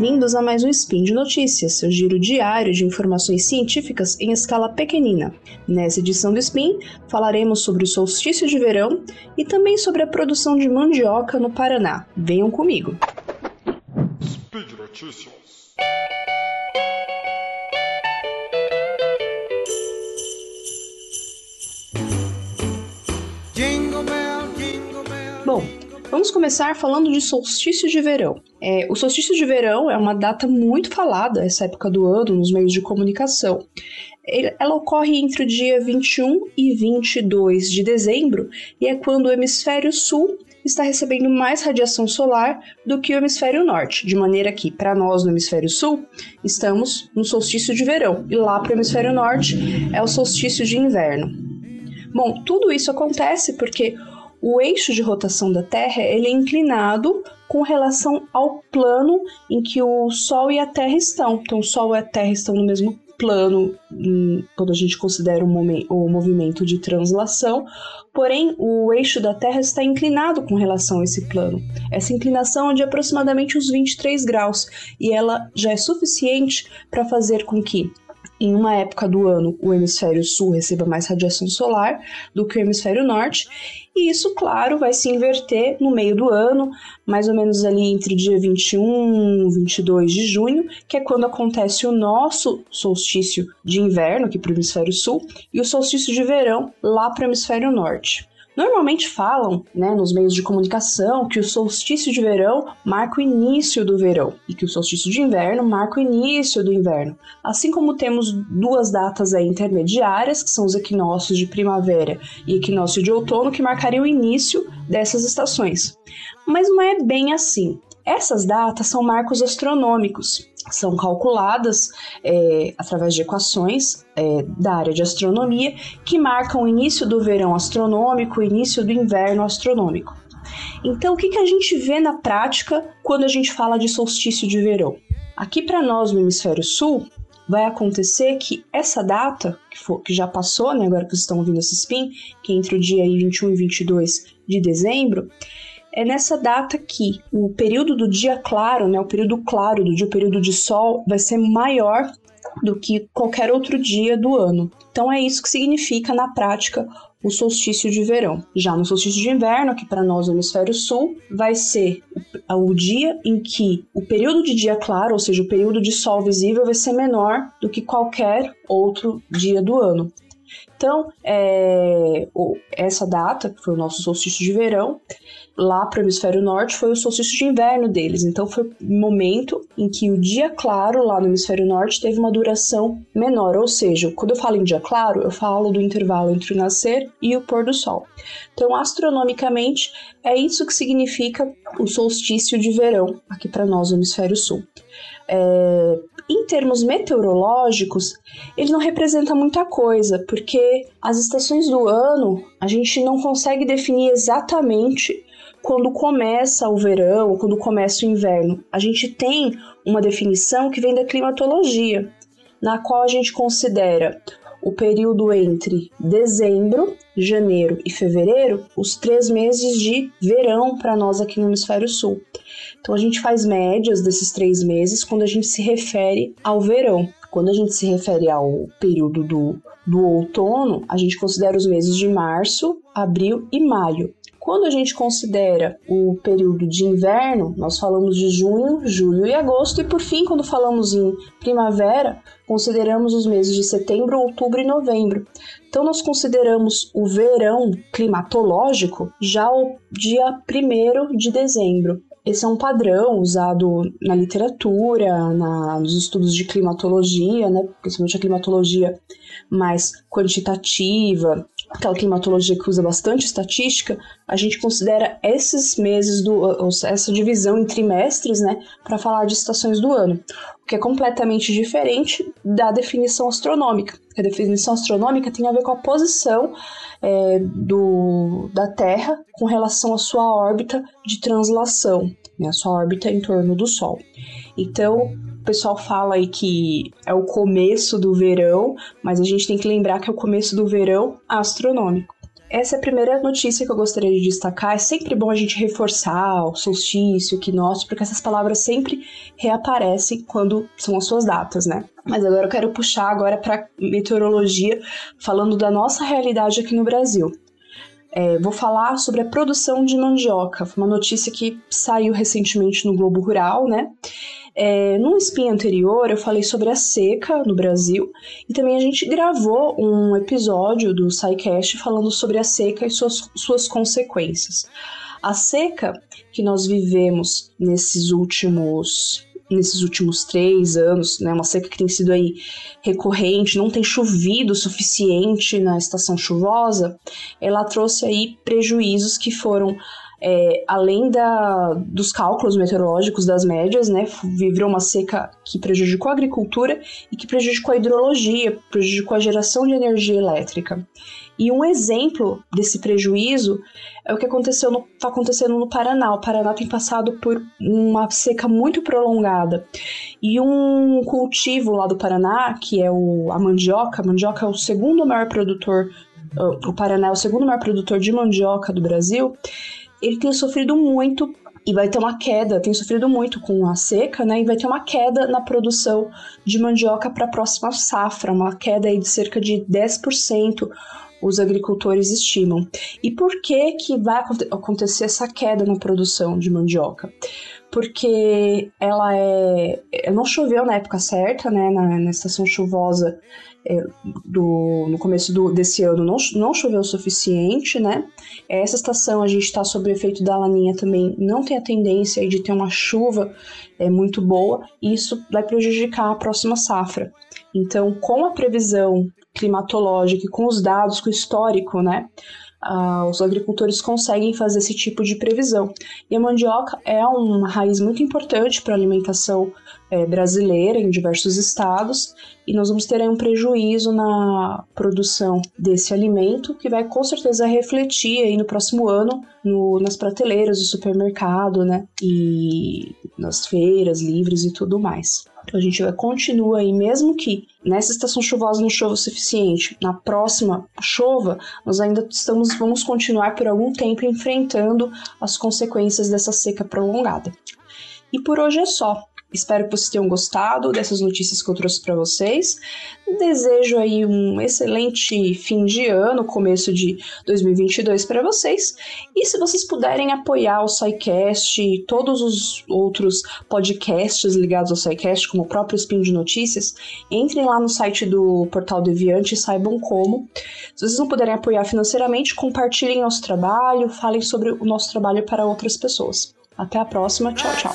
bem-vindos a mais um Spin de Notícias, seu giro diário de informações científicas em escala pequenina. Nessa edição do Spin, falaremos sobre o solstício de verão e também sobre a produção de mandioca no Paraná. Venham comigo. Speed Notícias. Vamos começar falando de solstício de verão. É, o solstício de verão é uma data muito falada essa época do ano nos meios de comunicação. Ela ocorre entre o dia 21 e 22 de dezembro e é quando o hemisfério sul está recebendo mais radiação solar do que o hemisfério norte, de maneira que, para nós no hemisfério sul, estamos no solstício de verão e lá para o hemisfério norte é o solstício de inverno. Bom, tudo isso acontece porque o eixo de rotação da Terra ele é inclinado com relação ao plano em que o Sol e a Terra estão. Então, o Sol e a Terra estão no mesmo plano hum, quando a gente considera o, o movimento de translação, porém o eixo da Terra está inclinado com relação a esse plano. Essa inclinação é de aproximadamente uns 23 graus e ela já é suficiente para fazer com que em uma época do ano o hemisfério sul receba mais radiação solar do que o hemisfério norte, e isso, claro, vai se inverter no meio do ano, mais ou menos ali entre dia 21 e 22 de junho, que é quando acontece o nosso solstício de inverno aqui para o hemisfério sul e o solstício de verão lá para o hemisfério norte. Normalmente falam, né, nos meios de comunicação, que o solstício de verão marca o início do verão e que o solstício de inverno marca o início do inverno. Assim como temos duas datas aí intermediárias, que são os equinócios de primavera e equinócio de outono, que marcariam o início dessas estações. Mas não é bem assim. Essas datas são marcos astronômicos, são calculadas é, através de equações é, da área de astronomia que marcam o início do verão astronômico, o início do inverno astronômico. Então, o que, que a gente vê na prática quando a gente fala de solstício de verão? Aqui para nós no hemisfério sul, vai acontecer que essa data, que, for, que já passou, né, agora que vocês estão ouvindo esse spin, que é entre o dia 21 e 22 de dezembro, é nessa data que o período do dia claro, né, o período claro do dia, o período de sol, vai ser maior do que qualquer outro dia do ano. Então é isso que significa na prática o solstício de verão. Já no solstício de inverno, que para nós no hemisfério sul, vai ser o dia em que o período de dia claro, ou seja, o período de sol visível, vai ser menor do que qualquer outro dia do ano. Então, é, essa data, que foi o nosso solstício de verão, lá para o hemisfério norte foi o solstício de inverno deles. Então foi o momento em que o dia claro lá no hemisfério norte teve uma duração menor, ou seja, quando eu falo em dia claro, eu falo do intervalo entre o nascer e o pôr do sol. Então, astronomicamente, é isso que significa o solstício de verão aqui para nós no hemisfério sul. É, em termos meteorológicos, ele não representa muita coisa, porque as estações do ano a gente não consegue definir exatamente quando começa o verão quando começa o inverno. A gente tem uma definição que vem da climatologia, na qual a gente considera o período entre dezembro, janeiro e fevereiro, os três meses de verão para nós aqui no hemisfério sul. Então a gente faz médias desses três meses quando a gente se refere ao verão. Quando a gente se refere ao período do, do outono, a gente considera os meses de março, abril e maio. Quando a gente considera o período de inverno, nós falamos de junho, julho e agosto, e por fim, quando falamos em primavera, consideramos os meses de setembro, outubro e novembro. Então, nós consideramos o verão climatológico já o dia 1 de dezembro. Esse é um padrão usado na literatura, na, nos estudos de climatologia, né, principalmente a climatologia mais quantitativa, aquela climatologia que usa bastante estatística, a gente considera esses meses do essa divisão em trimestres, né, para falar de estações do ano, o que é completamente diferente da definição astronômica. A definição astronômica tem a ver com a posição é, do, da Terra com relação à sua órbita de translação, né, a sua órbita em torno do Sol. Então, o pessoal fala aí que é o começo do verão, mas a gente tem que lembrar que é o começo do verão astronômico. essa é a primeira notícia que eu gostaria de destacar. É sempre bom a gente reforçar o solstício, o equinócio, porque essas palavras sempre reaparecem quando são as suas datas, né? Mas agora eu quero puxar agora para meteorologia, falando da nossa realidade aqui no Brasil. É, vou falar sobre a produção de mandioca. Foi uma notícia que saiu recentemente no Globo Rural, né? É, num spin anterior, eu falei sobre a seca no Brasil e também a gente gravou um episódio do SciCast falando sobre a seca e suas, suas consequências. A seca que nós vivemos nesses últimos nesses últimos três anos, né, uma seca que tem sido aí recorrente, não tem chovido o suficiente na estação chuvosa, ela trouxe aí prejuízos que foram é, além da, dos cálculos meteorológicos das médias, né, virou uma seca que prejudicou a agricultura e que prejudicou a hidrologia, prejudicou a geração de energia elétrica. E um exemplo desse prejuízo é o que aconteceu está acontecendo no Paraná. O Paraná tem passado por uma seca muito prolongada. E um cultivo lá do Paraná, que é o, a mandioca, a mandioca é o segundo maior produtor, o Paraná é o segundo maior produtor de mandioca do Brasil, ele tem sofrido muito e vai ter uma queda, tem sofrido muito com a seca, né? E vai ter uma queda na produção de mandioca para a próxima safra, uma queda aí de cerca de 10%, os agricultores estimam. E por que que vai acontecer essa queda na produção de mandioca? Porque ela é, não choveu na época certa, né? Na, na estação chuvosa do, no começo do, desse ano não, não choveu o suficiente, né? Essa estação a gente está sob o efeito da laninha também, não tem a tendência de ter uma chuva é, muito boa, e isso vai prejudicar a próxima safra. Então, com a previsão climatológica e com os dados, com o histórico, né? Uh, os agricultores conseguem fazer esse tipo de previsão. E a mandioca é uma raiz muito importante para a alimentação é, brasileira em diversos estados, e nós vamos ter aí um prejuízo na produção desse alimento, que vai com certeza refletir aí no próximo ano no, nas prateleiras do supermercado, né? E nas feiras livres e tudo mais. Então a gente vai continua aí, mesmo que nessa estação chuvosa não chova o suficiente, na próxima chova, nós ainda estamos, vamos continuar por algum tempo enfrentando as consequências dessa seca prolongada. E por hoje é só. Espero que vocês tenham gostado dessas notícias que eu trouxe para vocês. Desejo aí um excelente fim de ano, começo de 2022 para vocês. E se vocês puderem apoiar o SciCast e todos os outros podcasts ligados ao SciCast, como o próprio Spin de Notícias, entrem lá no site do Portal Deviante e saibam como. Se vocês não puderem apoiar financeiramente, compartilhem nosso trabalho, falem sobre o nosso trabalho para outras pessoas. Até a próxima, tchau, tchau.